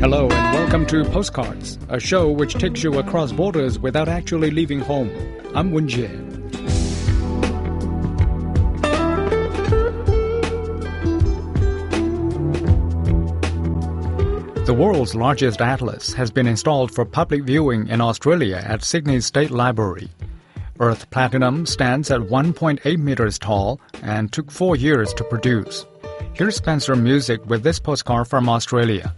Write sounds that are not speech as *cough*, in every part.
Hello and welcome to Postcards, a show which takes you across borders without actually leaving home. I'm Wen Jie. The world's largest atlas has been installed for public viewing in Australia at Sydney State Library. Earth Platinum stands at 1.8 meters tall and took four years to produce. Here's Spencer Music with this postcard from Australia.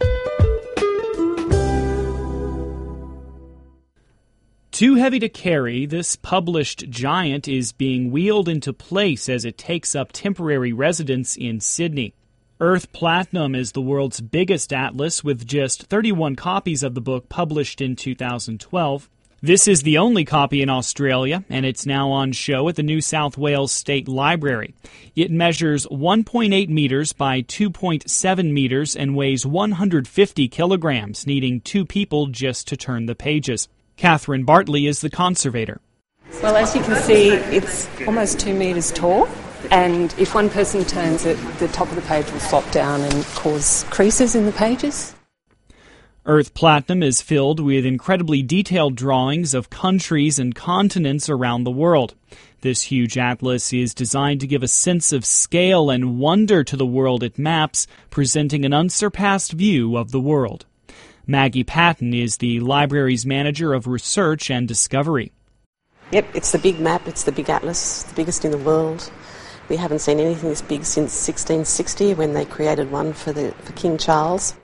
Too heavy to carry, this published giant is being wheeled into place as it takes up temporary residence in Sydney. Earth Platinum is the world's biggest atlas with just 31 copies of the book published in 2012. This is the only copy in Australia, and it's now on show at the New South Wales State Library. It measures 1.8 meters by 2.7 meters and weighs 150 kilograms, needing two people just to turn the pages. Catherine Bartley is the conservator. Well, as you can see, it's almost two metres tall, and if one person turns it, the top of the page will flop down and cause creases in the pages. Earth Platinum is filled with incredibly detailed drawings of countries and continents around the world. This huge atlas is designed to give a sense of scale and wonder to the world it maps, presenting an unsurpassed view of the world. Maggie Patton is the library's manager of research and discovery. Yep, it's the big map, it's the big atlas, the biggest in the world. We haven't seen anything this big since 1660 when they created one for, the, for King Charles.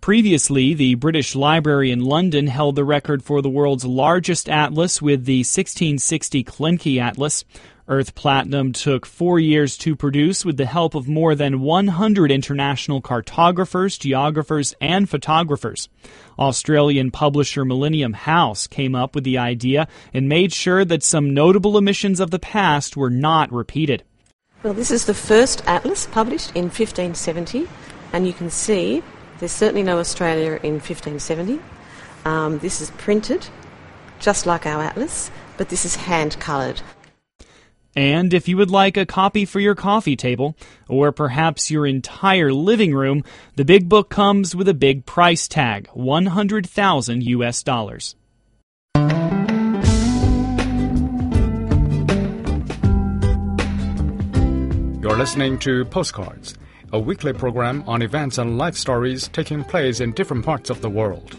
Previously, the British Library in London held the record for the world's largest atlas with the 1660 Klencke Atlas. Earth Platinum took four years to produce with the help of more than 100 international cartographers, geographers, and photographers. Australian publisher Millennium House came up with the idea and made sure that some notable omissions of the past were not repeated. Well, this is the first atlas published in 1570, and you can see there's certainly no Australia in 1570. Um, this is printed just like our atlas, but this is hand coloured. And if you would like a copy for your coffee table, or perhaps your entire living room, the big book comes with a big price tag 100,000 US dollars. You're listening to Postcards, a weekly program on events and life stories taking place in different parts of the world.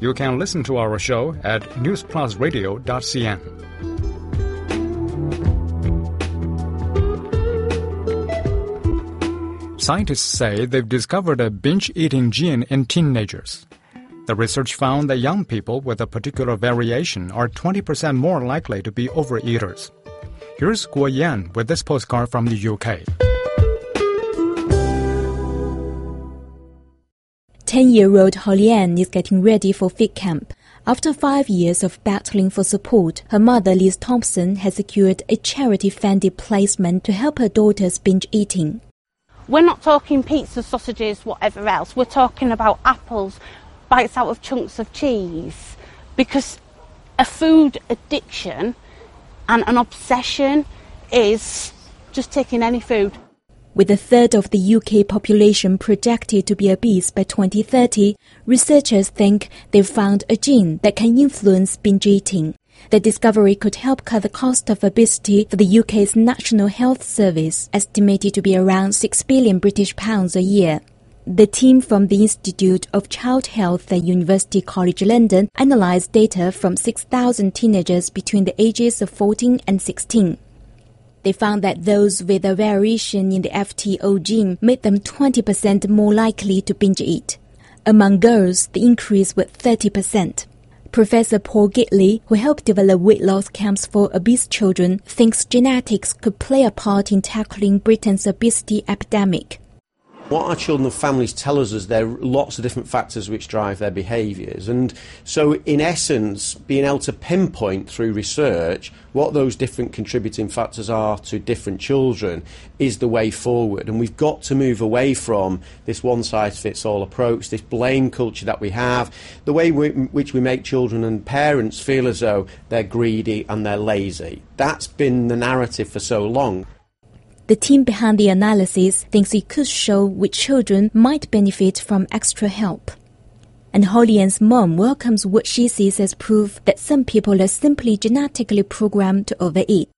You can listen to our show at newsplusradio.cn. Scientists say they've discovered a binge eating gene in teenagers. The research found that young people with a particular variation are 20% more likely to be overeaters. Here's Guo Yan with this postcard from the UK. 10 year old Holly-Ann is getting ready for fit camp. After five years of battling for support, her mother, Liz Thompson, has secured a charity funded placement to help her daughter's binge eating. We're not talking pizza, sausages, whatever else. We're talking about apples, bites out of chunks of cheese. Because a food addiction and an obsession is just taking any food. With a third of the UK population projected to be obese by 2030, researchers think they've found a gene that can influence binge eating. The discovery could help cut the cost of obesity for the UK's National Health Service, estimated to be around 6 billion British pounds a year. The team from the Institute of Child Health at University College London analyzed data from 6,000 teenagers between the ages of 14 and 16. They found that those with a variation in the FTO gene made them 20% more likely to binge eat. Among girls, the increase was 30%. Professor Paul Gately, who helped develop weight loss camps for obese children, thinks genetics could play a part in tackling Britain's obesity epidemic. What our children and families tell us is there are lots of different factors which drive their behaviours. And so, in essence, being able to pinpoint through research what those different contributing factors are to different children is the way forward. And we've got to move away from this one size fits all approach, this blame culture that we have, the way we, which we make children and parents feel as though they're greedy and they're lazy. That's been the narrative for so long. The team behind the analysis thinks it could show which children might benefit from extra help. And Holly-Ann's mom welcomes what she sees as proof that some people are simply genetically programmed to overeat.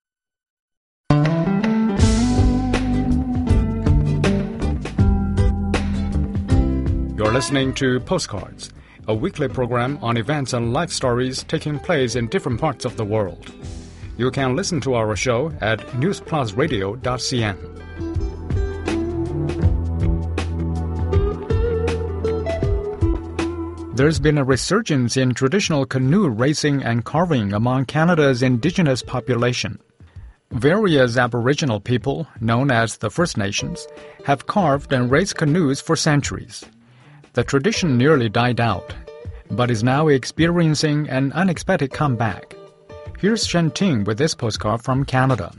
You're listening to Postcards, a weekly program on events and life stories taking place in different parts of the world. You can listen to our show at newsplusradio.cn. There's been a resurgence in traditional canoe racing and carving among Canada's indigenous population. Various Aboriginal people, known as the First Nations, have carved and raced canoes for centuries. The tradition nearly died out, but is now experiencing an unexpected comeback. Here's Shen Ting with this postcard from Canada.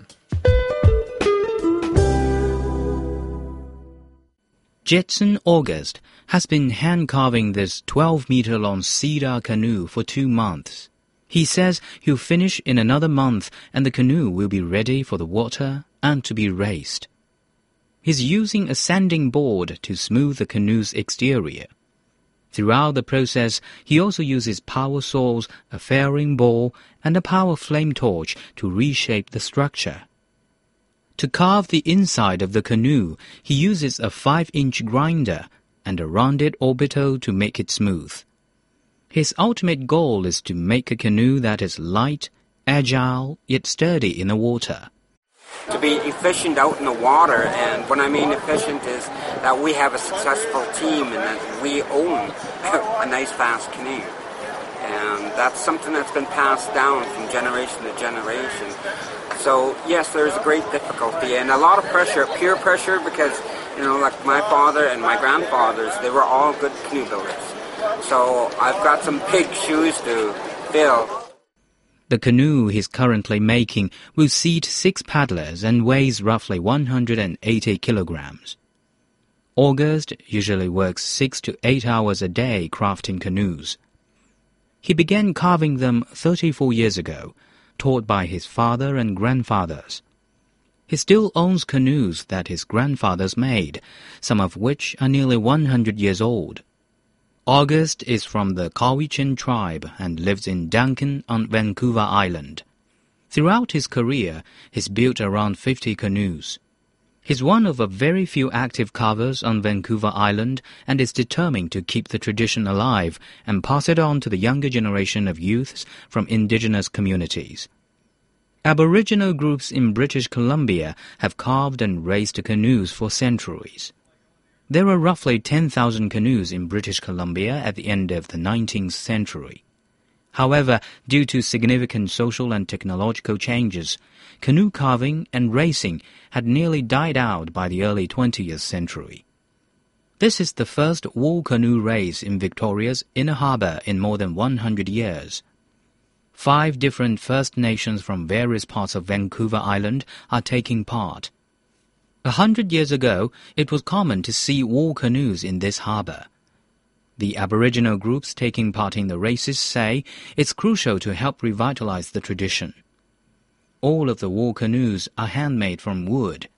Jetson August has been hand carving this 12 meter long cedar canoe for two months. He says he'll finish in another month and the canoe will be ready for the water and to be raced. He's using a sanding board to smooth the canoe's exterior. Throughout the process, he also uses power saws, a fairing ball, and a power flame torch to reshape the structure. To carve the inside of the canoe, he uses a 5-inch grinder and a rounded orbital to make it smooth. His ultimate goal is to make a canoe that is light, agile, yet sturdy in the water to be efficient out in the water. And what I mean efficient is that we have a successful team and that we own *laughs* a nice fast canoe. And that's something that's been passed down from generation to generation. So yes, there's a great difficulty and a lot of pressure, peer pressure, because you know, like my father and my grandfathers, they were all good canoe builders. So I've got some big shoes to fill. The canoe he's currently making will seat six paddlers and weighs roughly 180 kilograms. August usually works six to eight hours a day crafting canoes. He began carving them 34 years ago, taught by his father and grandfathers. He still owns canoes that his grandfathers made, some of which are nearly 100 years old. August is from the Cowichan tribe and lives in Duncan on Vancouver Island. Throughout his career, he's built around 50 canoes. He's one of a very few active carvers on Vancouver Island and is determined to keep the tradition alive and pass it on to the younger generation of youths from indigenous communities. Aboriginal groups in British Columbia have carved and raised canoes for centuries. There were roughly 10,000 canoes in British Columbia at the end of the 19th century. However, due to significant social and technological changes, canoe carving and racing had nearly died out by the early 20th century. This is the first wool canoe race in Victoria's inner harbour in more than 100 years. Five different First Nations from various parts of Vancouver Island are taking part. A hundred years ago, it was common to see war canoes in this harbour. The Aboriginal groups taking part in the races say it's crucial to help revitalize the tradition. All of the war canoes are handmade from wood.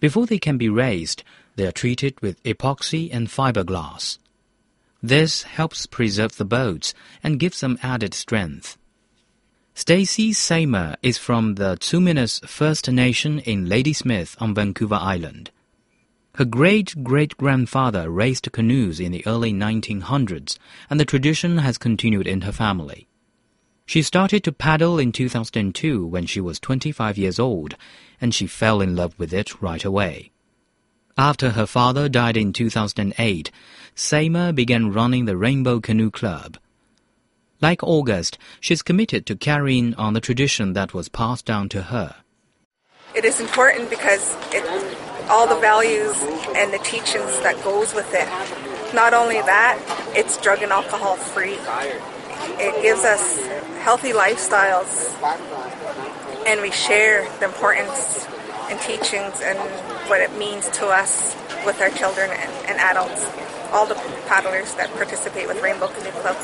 Before they can be raised, they are treated with epoxy and fiberglass. This helps preserve the boats and gives them added strength. Stacy Seymour is from the Tsuut'ina First Nation in Ladysmith on Vancouver Island. Her great-great-grandfather raced canoes in the early 1900s, and the tradition has continued in her family. She started to paddle in 2002 when she was 25 years old, and she fell in love with it right away. After her father died in 2008, Seymour began running the Rainbow Canoe Club – like August, she's committed to carrying on the tradition that was passed down to her. It is important because it, all the values and the teachings that goes with it. Not only that, it's drug and alcohol free. It gives us healthy lifestyles and we share the importance and teachings and what it means to us with our children and, and adults all the paddlers that participate with Rainbow Canoe Club.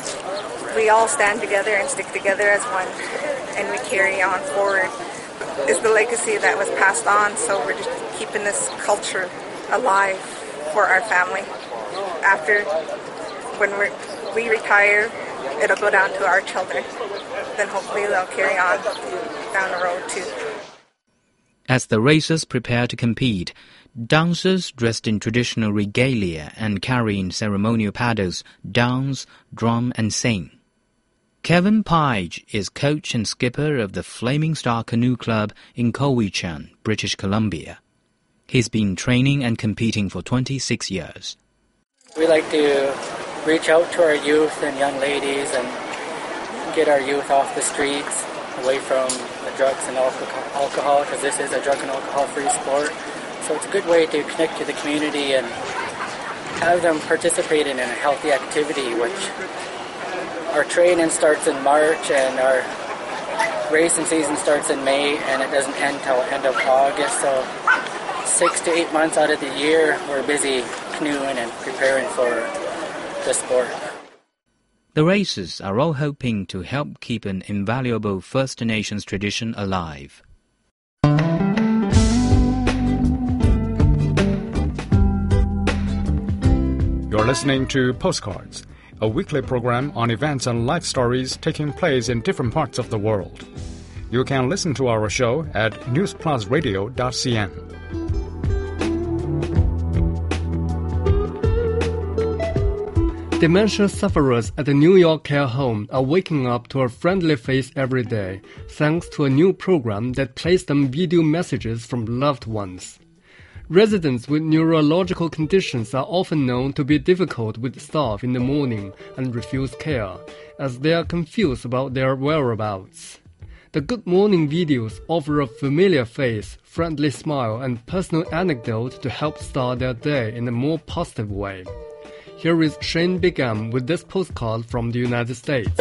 We all stand together and stick together as one, and we carry on forward. Is the legacy that was passed on, so we're just keeping this culture alive for our family. After, when we retire, it'll go down to our children. Then hopefully they'll carry on down the road too. As the racers prepare to compete, dancers dressed in traditional regalia and carrying ceremonial paddles dance, drum, and sing. Kevin Page is coach and skipper of the Flaming Star Canoe Club in Cowichan, British Columbia. He's been training and competing for 26 years. We like to reach out to our youth and young ladies and get our youth off the streets, away from the drugs and alcohol, because this is a drug and alcohol-free sport. So it's a good way to connect to the community and have them participate in a healthy activity, which our training starts in March and our racing season starts in May and it doesn't end till end of August. So six to eight months out of the year, we're busy canoeing and preparing for the sport. The races are all hoping to help keep an invaluable First Nations tradition alive. You're listening to Postcards, a weekly program on events and life stories taking place in different parts of the world. You can listen to our show at newsplusradio.cn. Dementia sufferers at the New York care home are waking up to a friendly face every day, thanks to a new program that plays them video messages from loved ones. Residents with neurological conditions are often known to be difficult with staff in the morning and refuse care, as they are confused about their whereabouts. The Good Morning videos offer a familiar face, friendly smile, and personal anecdote to help start their day in a more positive way. Here is Shane Bigham with this postcard from the United States.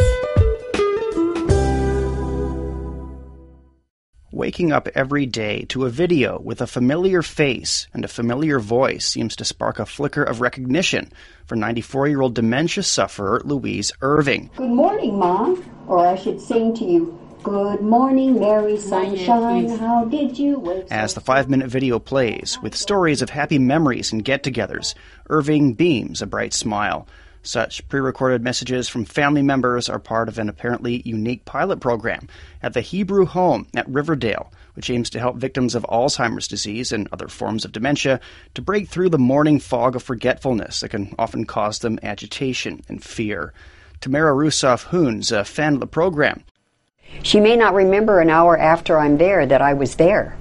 Waking up every day to a video with a familiar face and a familiar voice seems to spark a flicker of recognition for 94 year old dementia sufferer Louise Irving. Good morning, Mom. Or I should sing to you, Good morning, Mary Sunshine. How did you wake As the five minute video plays, with stories of happy memories and get togethers, Irving beams a bright smile. Such pre recorded messages from family members are part of an apparently unique pilot program at the Hebrew Home at Riverdale, which aims to help victims of Alzheimer's disease and other forms of dementia to break through the morning fog of forgetfulness that can often cause them agitation and fear. Tamara Rusoff Hoons, a fan of the program, She may not remember an hour after I'm there that I was there.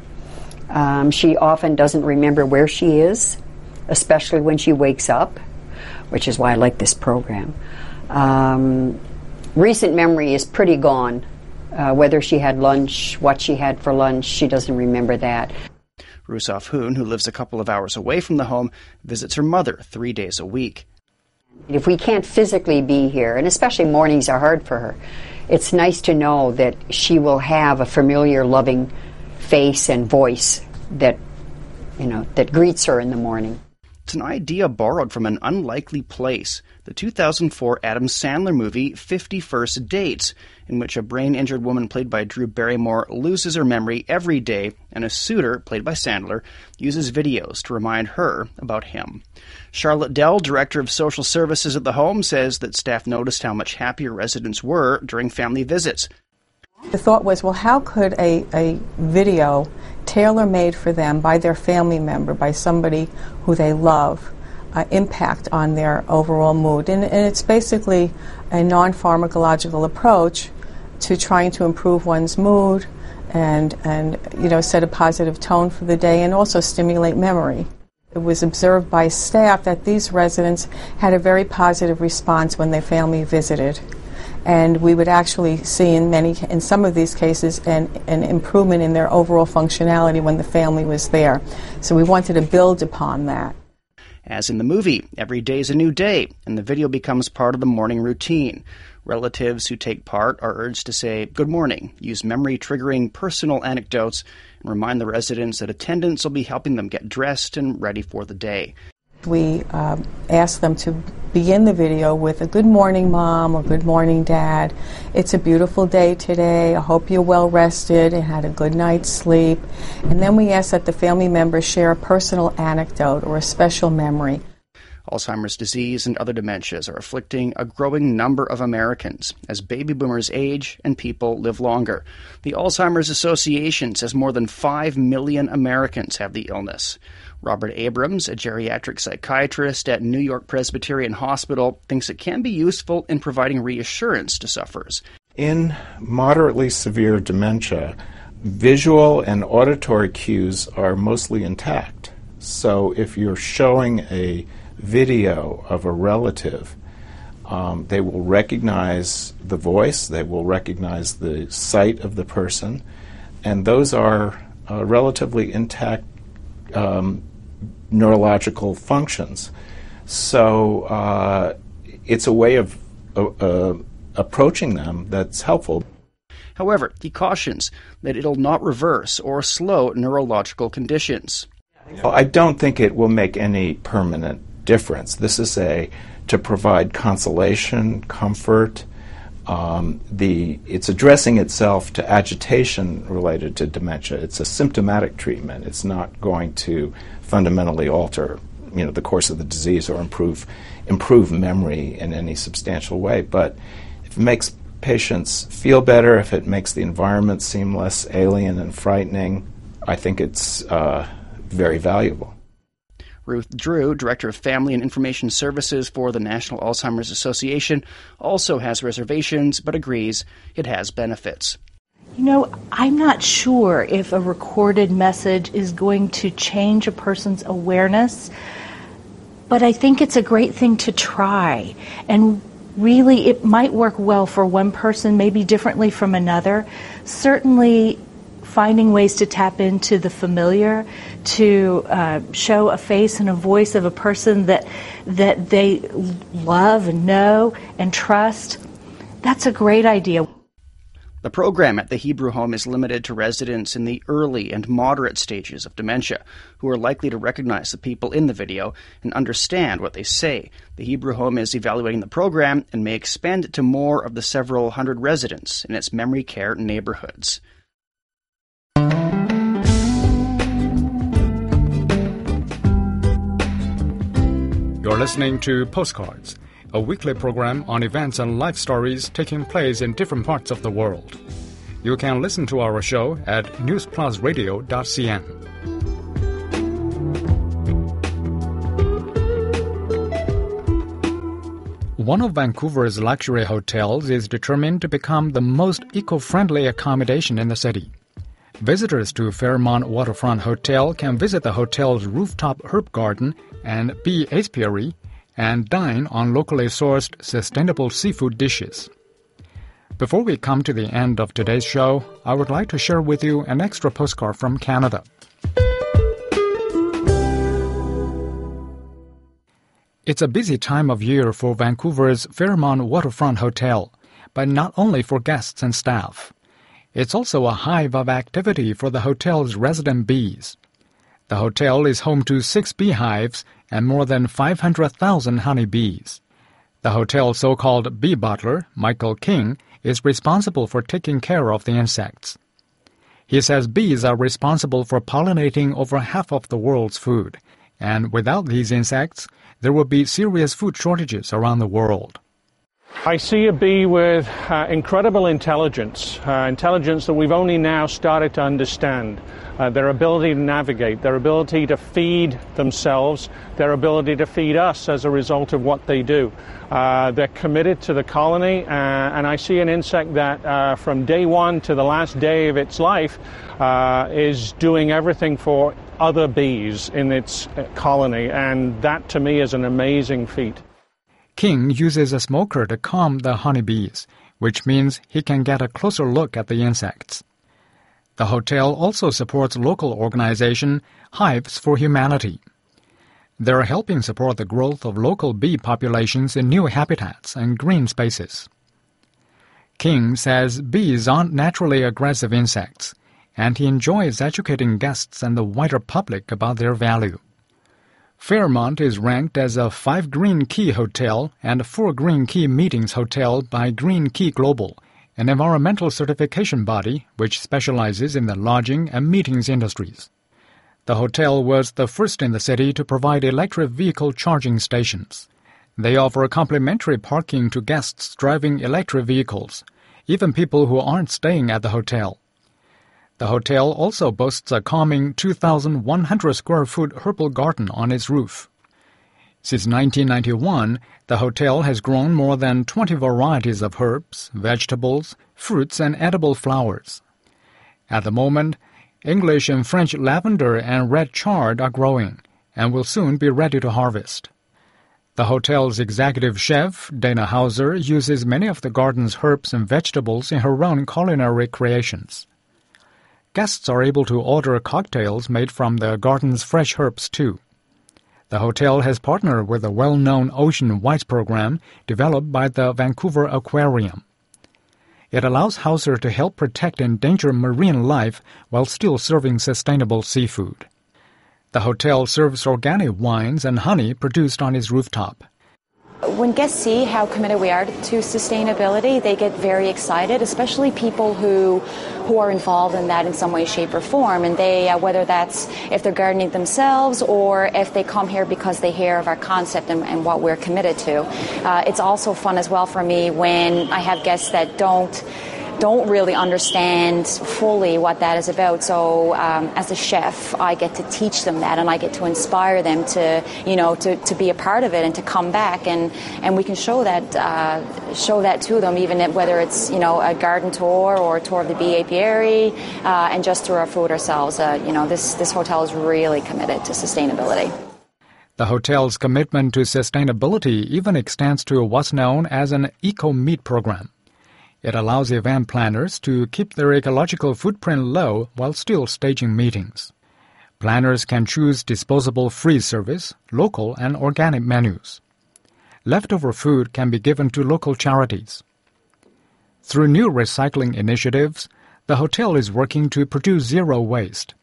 Um, she often doesn't remember where she is, especially when she wakes up, which is why I like this program. Um, recent memory is pretty gone. Uh, whether she had lunch, what she had for lunch, she doesn't remember that. Rusoff Hoon, who lives a couple of hours away from the home, visits her mother three days a week. If we can't physically be here, and especially mornings are hard for her, it's nice to know that she will have a familiar, loving face and voice that, you know, that greets her in the morning. It's an idea borrowed from an unlikely place, the 2004 Adam Sandler movie 50 First Dates, in which a brain injured woman played by Drew Barrymore loses her memory every day, and a suitor, played by Sandler, uses videos to remind her about him. Charlotte Dell, Director of Social Services at the home, says that staff noticed how much happier residents were during family visits. The thought was, well, how could a, a video tailor made for them by their family member, by somebody who they love, uh, impact on their overall mood? And, and it's basically a non pharmacological approach to trying to improve one's mood and, and you know, set a positive tone for the day and also stimulate memory. It was observed by staff that these residents had a very positive response when their family visited and we would actually see in many in some of these cases an, an improvement in their overall functionality when the family was there. So we wanted to build upon that. As in the movie, every day is a new day, and the video becomes part of the morning routine. Relatives who take part are urged to say good morning, use memory triggering personal anecdotes, and remind the residents that attendants will be helping them get dressed and ready for the day. We uh, asked them to begin the video with a good morning, mom, or good morning, dad. It's a beautiful day today. I hope you're well rested and had a good night's sleep. And then we ask that the family members share a personal anecdote or a special memory. Alzheimer's disease and other dementias are afflicting a growing number of Americans as baby boomers age and people live longer. The Alzheimer's Association says more than 5 million Americans have the illness. Robert Abrams, a geriatric psychiatrist at New York Presbyterian Hospital, thinks it can be useful in providing reassurance to sufferers. In moderately severe dementia, visual and auditory cues are mostly intact. So if you're showing a video of a relative, um, they will recognize the voice, they will recognize the sight of the person, and those are uh, relatively intact um, neurological functions. So uh, it's a way of uh, approaching them that's helpful. However, he cautions that it'll not reverse or slow neurological conditions. Well, I don't think it will make any permanent difference. This is a to provide consolation, comfort. Um, the it's addressing itself to agitation related to dementia. It's a symptomatic treatment. It's not going to fundamentally alter you know the course of the disease or improve improve memory in any substantial way. But if it makes patients feel better, if it makes the environment seem less alien and frightening, I think it's uh, very valuable. Ruth Drew, Director of Family and Information Services for the National Alzheimer's Association, also has reservations but agrees it has benefits. You know, I'm not sure if a recorded message is going to change a person's awareness, but I think it's a great thing to try. And really, it might work well for one person, maybe differently from another. Certainly, finding ways to tap into the familiar, to uh, show a face and a voice of a person that that they love and know and trust. That's a great idea. The program at the Hebrew Home is limited to residents in the early and moderate stages of dementia who are likely to recognize the people in the video and understand what they say. The Hebrew Home is evaluating the program and may expand it to more of the several hundred residents in its memory care neighborhoods. You're listening to Postcards a weekly program on events and life stories taking place in different parts of the world. You can listen to our show at newsplusradio.cn. One of Vancouver's luxury hotels is determined to become the most eco friendly accommodation in the city. Visitors to Fairmont Waterfront Hotel can visit the hotel's rooftop herb garden and bee apiary and dine on locally sourced sustainable seafood dishes. Before we come to the end of today's show, I would like to share with you an extra postcard from Canada. It's a busy time of year for Vancouver's Fairmont Waterfront Hotel, but not only for guests and staff. It's also a hive of activity for the hotel's resident bees. The hotel is home to six beehives and more than 500,000 honeybees. The hotel's so-called bee butler, Michael King, is responsible for taking care of the insects. He says bees are responsible for pollinating over half of the world's food, and without these insects, there would be serious food shortages around the world. I see a bee with uh, incredible intelligence, uh, intelligence that we've only now started to understand. Uh, their ability to navigate, their ability to feed themselves, their ability to feed us as a result of what they do. Uh, they're committed to the colony, uh, and I see an insect that uh, from day one to the last day of its life is doing everything for other bees in its colony, and that to me is an amazing feat. King uses a smoker to calm the honeybees, which means he can get a closer look at the insects. The hotel also supports local organization Hives for Humanity. They're helping support the growth of local bee populations in new habitats and green spaces. King says bees aren't naturally aggressive insects, and he enjoys educating guests and the wider public about their value. Fairmont is ranked as a 5 Green Key hotel and a 4 Green Key Meetings hotel by Green Key Global, an environmental certification body which specializes in the lodging and meetings industries. The hotel was the first in the city to provide electric vehicle charging stations. They offer complimentary parking to guests driving electric vehicles, even people who aren't staying at the hotel. The hotel also boasts a calming 2,100 square foot herbal garden on its roof. Since 1991, the hotel has grown more than 20 varieties of herbs, vegetables, fruits, and edible flowers. At the moment, English and French lavender and red chard are growing and will soon be ready to harvest. The hotel's executive chef, Dana Hauser, uses many of the garden's herbs and vegetables in her own culinary creations. Guests are able to order cocktails made from the garden's fresh herbs too. The hotel has partnered with the well-known Ocean Wise program developed by the Vancouver Aquarium. It allows Hauser to help protect endangered marine life while still serving sustainable seafood. The hotel serves organic wines and honey produced on its rooftop. When guests see how committed we are to sustainability, they get very excited, especially people who who are involved in that in some way, shape, or form. And they, uh, whether that's if they're gardening themselves or if they come here because they hear of our concept and, and what we're committed to. Uh, it's also fun as well for me when I have guests that don't don't really understand fully what that is about. So um, as a chef, I get to teach them that, and I get to inspire them to, you know, to, to be a part of it and to come back, and, and we can show that uh, show that to them, even whether it's you know a garden tour or a tour of the bee apiary, uh, and just through our food ourselves. Uh, you know, this this hotel is really committed to sustainability. The hotel's commitment to sustainability even extends to what's known as an Eco-Meet program. It allows event planners to keep their ecological footprint low while still staging meetings. Planners can choose disposable free service, local and organic menus. Leftover food can be given to local charities. Through new recycling initiatives, the hotel is working to produce zero waste.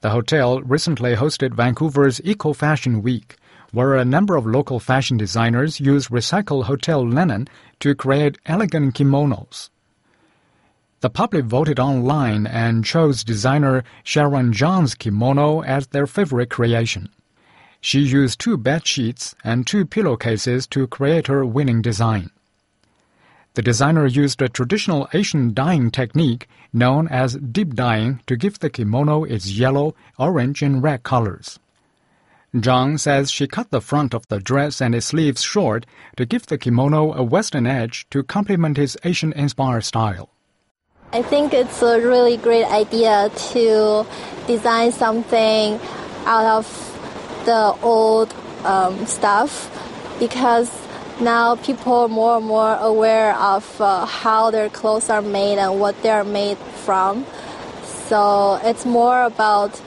The hotel recently hosted Vancouver's Eco Fashion Week, where a number of local fashion designers used recycled hotel linen to create elegant kimonos. The public voted online and chose designer Sharon Zhang's kimono as their favorite creation. She used two bed sheets and two pillowcases to create her winning design. The designer used a traditional Asian dyeing technique known as deep dyeing to give the kimono its yellow, orange, and red colors. Zhang says she cut the front of the dress and its sleeves short to give the kimono a western edge to complement his Asian-inspired style. I think it's a really great idea to design something out of the old um, stuff because now people are more and more aware of uh, how their clothes are made and what they're made from. So it's more about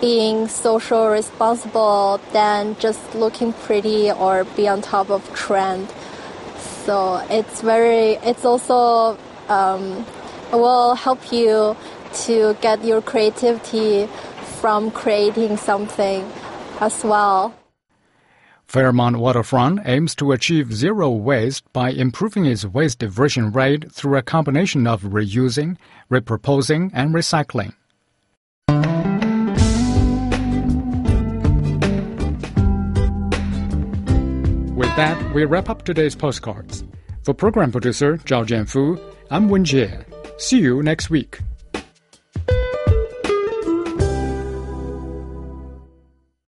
being social responsible than just looking pretty or be on top of trend. So it's very, it's also um, will help you to get your creativity from creating something as well. Fairmont Waterfront aims to achieve zero waste by improving its waste diversion rate through a combination of reusing, reproposing, and recycling. That, we wrap up today's postcards. For program producer Zhao Jianfu, I'm Wen Jie. See you next week.